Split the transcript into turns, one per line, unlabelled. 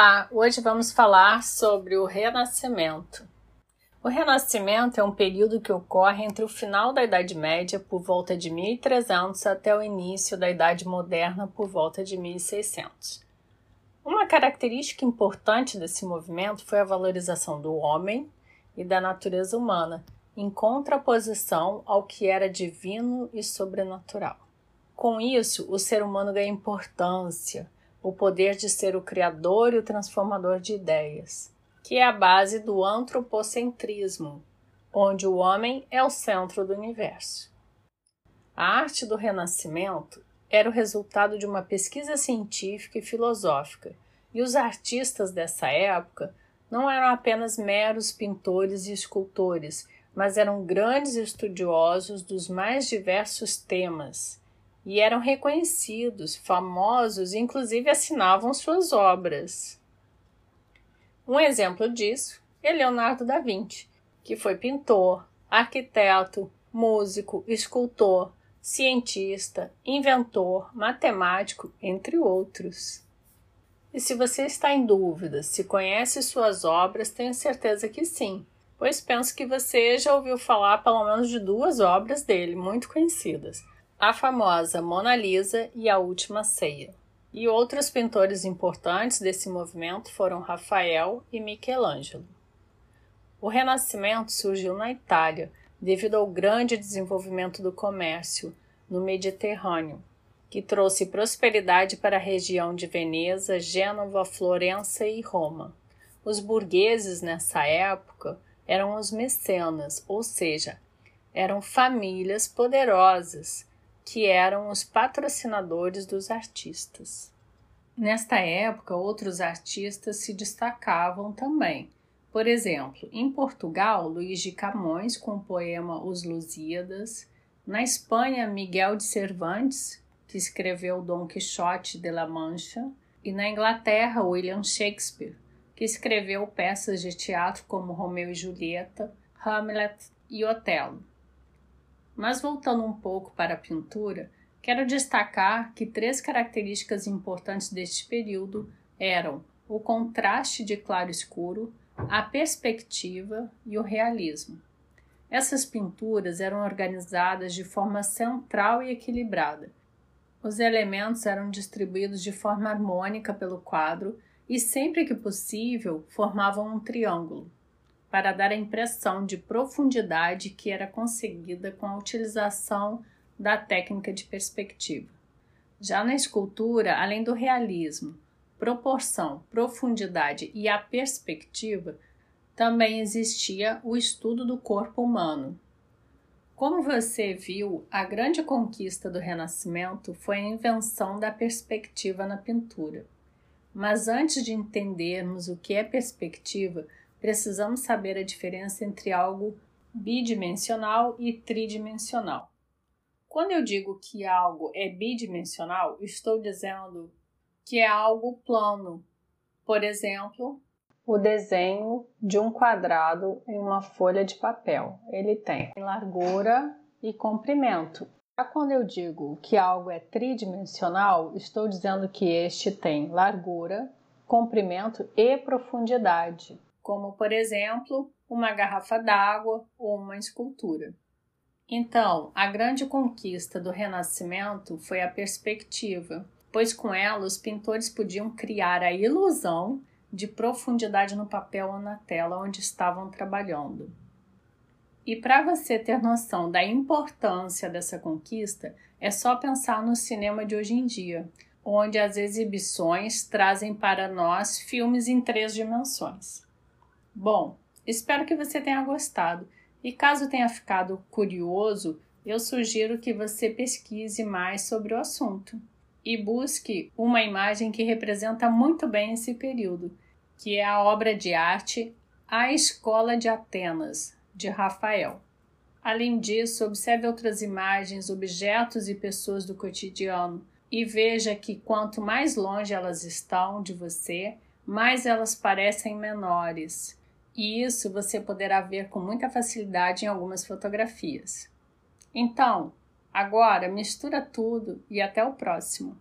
Olá, hoje vamos falar sobre o Renascimento. O Renascimento é um período que ocorre entre o final da Idade Média, por volta de 1300, até o início da Idade Moderna, por volta de 1600. Uma característica importante desse movimento foi a valorização do homem e da natureza humana, em contraposição ao que era divino e sobrenatural. Com isso, o ser humano ganha importância, o poder de ser o criador e o transformador de ideias, que é a base do antropocentrismo, onde o homem é o centro do universo. A arte do Renascimento era o resultado de uma pesquisa científica e filosófica, e os artistas dessa época não eram apenas meros pintores e escultores, mas eram grandes estudiosos dos mais diversos temas e eram reconhecidos, famosos inclusive assinavam suas obras. Um exemplo disso é Leonardo da Vinci, que foi pintor, arquiteto, músico, escultor, cientista, inventor, matemático, entre outros. E se você está em dúvida se conhece suas obras, tenho certeza que sim, pois penso que você já ouviu falar pelo menos de duas obras dele, muito conhecidas: a famosa Mona Lisa e A Última Ceia. E outros pintores importantes desse movimento foram Rafael e Michelangelo. O Renascimento surgiu na Itália devido ao grande desenvolvimento do comércio no Mediterrâneo, que trouxe prosperidade para a região de Veneza, Gênova, Florença e Roma. Os burgueses nessa época eram os mecenas, ou seja, eram famílias poderosas que eram os patrocinadores dos artistas. Nesta época, outros artistas se destacavam também. Por exemplo, em Portugal, Luís de Camões com o poema Os Lusíadas, na Espanha, Miguel de Cervantes, que escreveu Dom Quixote de la Mancha, e na Inglaterra, William Shakespeare, que escreveu peças de teatro como Romeu e Julieta, Hamlet e Otelo. Mas voltando um pouco para a pintura, quero destacar que três características importantes deste período eram o contraste de claro escuro, a perspectiva e o realismo. Essas pinturas eram organizadas de forma central e equilibrada. Os elementos eram distribuídos de forma harmônica pelo quadro e, sempre que possível, formavam um triângulo para dar a impressão de profundidade que era conseguida com a utilização da técnica de perspectiva. Já na escultura, além do realismo, proporção, profundidade e a perspectiva, também existia o estudo do corpo humano. Como você viu, a grande conquista do Renascimento foi a invenção da perspectiva na pintura. Mas antes de entendermos o que é perspectiva, precisamos saber a diferença entre algo bidimensional e tridimensional. Quando eu digo que algo é bidimensional, estou dizendo que é algo plano. Por exemplo, o desenho de um quadrado em uma folha de papel. Ele tem largura e comprimento. Já quando eu digo que algo é tridimensional, estou dizendo que este tem largura, comprimento e profundidade como por exemplo uma garrafa d'água ou uma escultura. Então, a grande conquista do Renascimento foi a perspectiva, pois com ela os pintores podiam criar a ilusão de profundidade no papel ou na tela onde estavam trabalhando. E para você ter noção da importância dessa conquista, é só pensar no cinema de hoje em dia, onde as exibições trazem para nós filmes em três dimensões. Bom, espero que você tenha gostado e caso tenha ficado curioso, eu sugiro que você pesquise mais sobre o assunto e busque uma imagem que representa muito bem esse período, que é a obra de arte A Escola de Atenas, de Rafael. Além disso, observe outras imagens, objetos e pessoas do cotidiano e veja que quanto mais longe elas estão de você, mais elas parecem menores e isso você poderá ver com muita facilidade em algumas fotografias. Então, agora mistura tudo e até o próximo.